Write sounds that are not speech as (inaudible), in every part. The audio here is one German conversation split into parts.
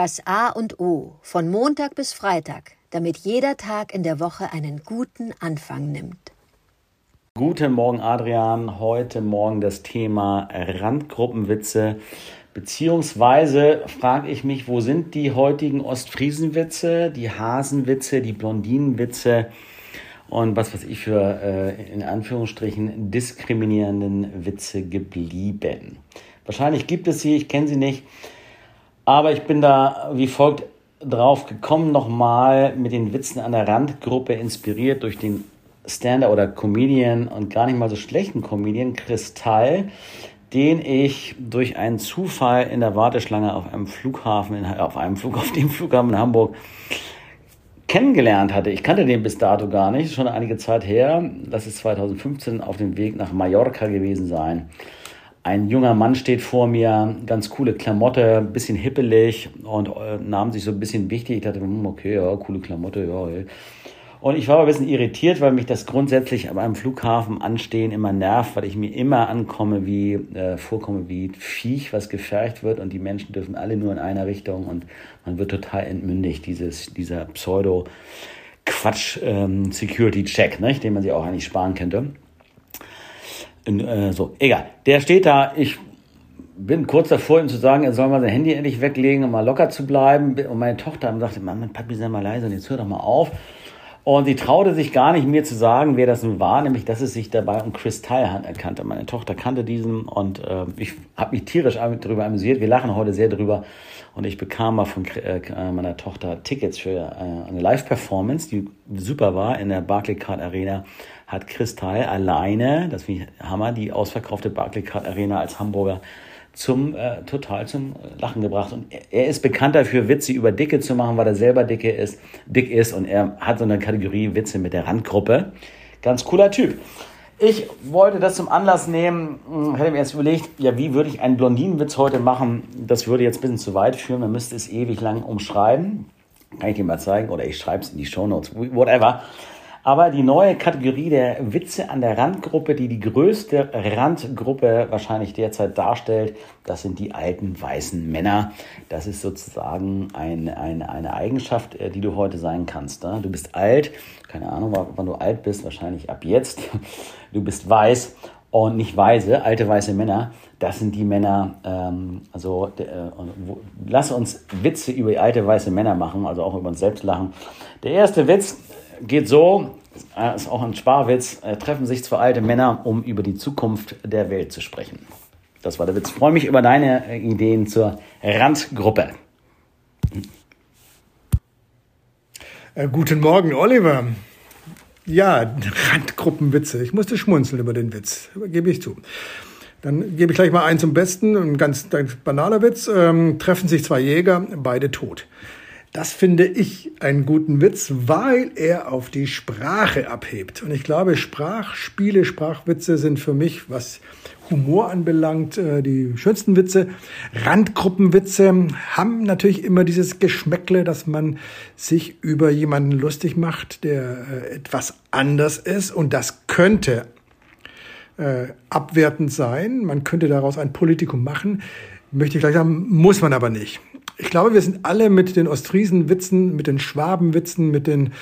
Das A und O von Montag bis Freitag, damit jeder Tag in der Woche einen guten Anfang nimmt. Guten Morgen, Adrian. Heute Morgen das Thema Randgruppenwitze. Beziehungsweise frage ich mich, wo sind die heutigen Ostfriesenwitze, die Hasenwitze, die Blondinenwitze und was weiß ich für äh, in Anführungsstrichen diskriminierenden Witze geblieben. Wahrscheinlich gibt es sie, ich kenne sie nicht. Aber ich bin da wie folgt drauf gekommen, nochmal mit den Witzen an der Randgruppe inspiriert durch den Stand-up oder Comedian und gar nicht mal so schlechten Comedian Kristall, den ich durch einen Zufall in der Warteschlange auf einem Flughafen, in, auf einem Flug, auf dem Flughafen in Hamburg kennengelernt hatte. Ich kannte den bis dato gar nicht, schon einige Zeit her. Das ist 2015 auf dem Weg nach Mallorca gewesen sein. Ein junger Mann steht vor mir, ganz coole Klamotte, bisschen hippelig und äh, nahm sich so ein bisschen wichtig. Ich dachte, hm, okay, ja, coole Klamotte, ja. Ey. Und ich war aber ein bisschen irritiert, weil mich das grundsätzlich am Flughafen anstehen immer nervt, weil ich mir immer ankomme wie, äh, vorkomme wie Viech, was gefercht wird und die Menschen dürfen alle nur in einer Richtung und man wird total entmündigt, dieses, dieser Pseudo- Quatsch ähm, ne, den man sich auch eigentlich sparen könnte. Äh, so, egal. Der steht da, ich bin kurz davor, ihm zu sagen, er soll mal sein Handy endlich weglegen, um mal locker zu bleiben. Und meine Tochter sagte, Mann, Papi, sei mal leise und jetzt hör doch mal auf. Und sie traute sich gar nicht, mir zu sagen, wer das nun war, nämlich, dass es sich dabei um Chris Tylehand erkannte. Meine Tochter kannte diesen und äh, ich habe mich tierisch darüber amüsiert. Wir lachen heute sehr drüber. Und ich bekam mal von äh, meiner Tochter Tickets für äh, eine Live-Performance, die super war in der Barclaycard Arena hat Kristall alleine, das finde ich Hammer, die ausverkaufte Barclaycard Arena als Hamburger zum äh, total zum Lachen gebracht. Und er, ist bekannt dafür, Witze über Dicke zu machen, weil er selber dicke ist, dick ist und er hat so eine Kategorie Witze mit der Randgruppe. Ganz cooler Typ. Ich wollte das zum Anlass nehmen, hm, hätte mir erst überlegt, ja, wie würde ich einen Blondinenwitz heute machen? Das würde jetzt ein bisschen zu weit führen, man müsste es ewig lang umschreiben. Kann ich dir mal zeigen, oder ich schreibe es in die Show Notes, whatever. Aber die neue Kategorie der Witze an der Randgruppe, die die größte Randgruppe wahrscheinlich derzeit darstellt, das sind die alten weißen Männer. Das ist sozusagen ein, ein, eine Eigenschaft, äh, die du heute sein kannst. Ne? Du bist alt, keine Ahnung, wann du alt bist, wahrscheinlich ab jetzt. (laughs) Du bist weiß und nicht weise, alte weiße Männer. Das sind die Männer, ähm, also äh, wo, lass uns Witze über alte weiße Männer machen, also auch über uns selbst lachen. Der erste Witz geht so, äh, ist auch ein Sparwitz, äh, treffen sich zwei alte Männer, um über die Zukunft der Welt zu sprechen. Das war der Witz. Ich freue mich über deine äh, Ideen zur Randgruppe. Guten Morgen, Oliver. Ja, Randgruppenwitze. Ich musste schmunzeln über den Witz, gebe ich zu. Dann gebe ich gleich mal einen zum Besten, ein ganz, ganz banaler Witz. Ähm, treffen sich zwei Jäger, beide tot. Das finde ich einen guten Witz, weil er auf die Sprache abhebt. Und ich glaube, Sprachspiele, Sprachwitze sind für mich, was Humor anbelangt, äh, die schönsten Witze. Randgruppenwitze haben natürlich immer dieses Geschmäckle, dass man sich über jemanden lustig macht, der äh, etwas anders ist. Und das könnte äh, abwertend sein. Man könnte daraus ein Politikum machen. Möchte ich gleich sagen, muss man aber nicht. Ich glaube, wir sind alle mit den Ostfriesen-Witzen, mit den Schwaben-Witzen, mit den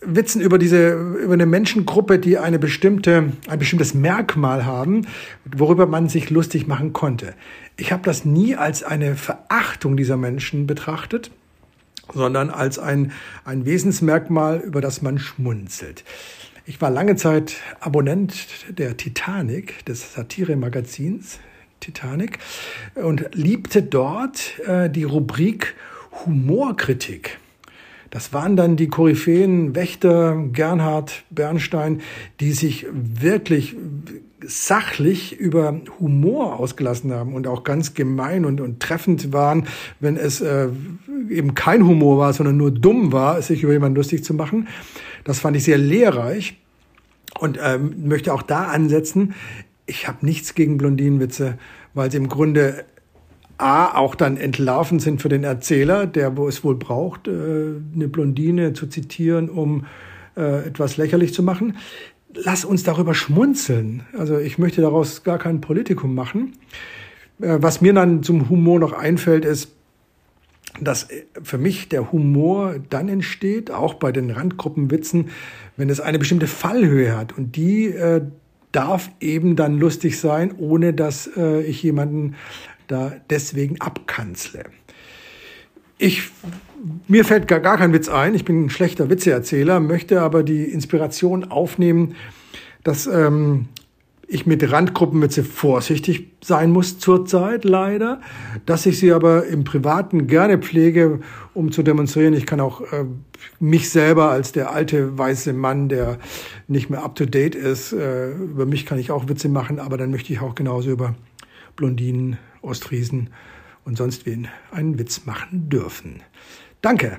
Witzen über diese, über eine Menschengruppe, die eine bestimmte, ein bestimmtes Merkmal haben, worüber man sich lustig machen konnte. Ich habe das nie als eine Verachtung dieser Menschen betrachtet, sondern als ein, ein Wesensmerkmal, über das man schmunzelt. Ich war lange Zeit Abonnent der Titanic, des Satire-Magazins, Titanic und liebte dort äh, die Rubrik Humorkritik. Das waren dann die Koryphäen Wächter, Gernhard, Bernstein, die sich wirklich sachlich über Humor ausgelassen haben und auch ganz gemein und, und treffend waren, wenn es äh, eben kein Humor war, sondern nur dumm war, sich über jemanden lustig zu machen. Das fand ich sehr lehrreich und ähm, möchte auch da ansetzen ich habe nichts gegen Blondinenwitze, weil sie im Grunde A, auch dann entlarvend sind für den Erzähler, der wo es wohl braucht, äh, eine Blondine zu zitieren, um äh, etwas lächerlich zu machen. Lass uns darüber schmunzeln. Also ich möchte daraus gar kein Politikum machen. Äh, was mir dann zum Humor noch einfällt, ist, dass für mich der Humor dann entsteht, auch bei den Randgruppenwitzen, wenn es eine bestimmte Fallhöhe hat. Und die darf eben dann lustig sein, ohne dass äh, ich jemanden da deswegen abkanzle. Ich, mir fällt gar, gar kein Witz ein. Ich bin ein schlechter Witzeerzähler, möchte aber die Inspiration aufnehmen, dass ähm, ich mit Randgruppenwitze vorsichtig sein muss zurzeit leider, dass ich sie aber im Privaten gerne pflege, um zu demonstrieren. Ich kann auch äh, mich selber als der alte weiße Mann, der nicht mehr up to date ist, äh, über mich kann ich auch Witze machen, aber dann möchte ich auch genauso über Blondinen, Ostfriesen und sonst wen einen Witz machen dürfen. Danke.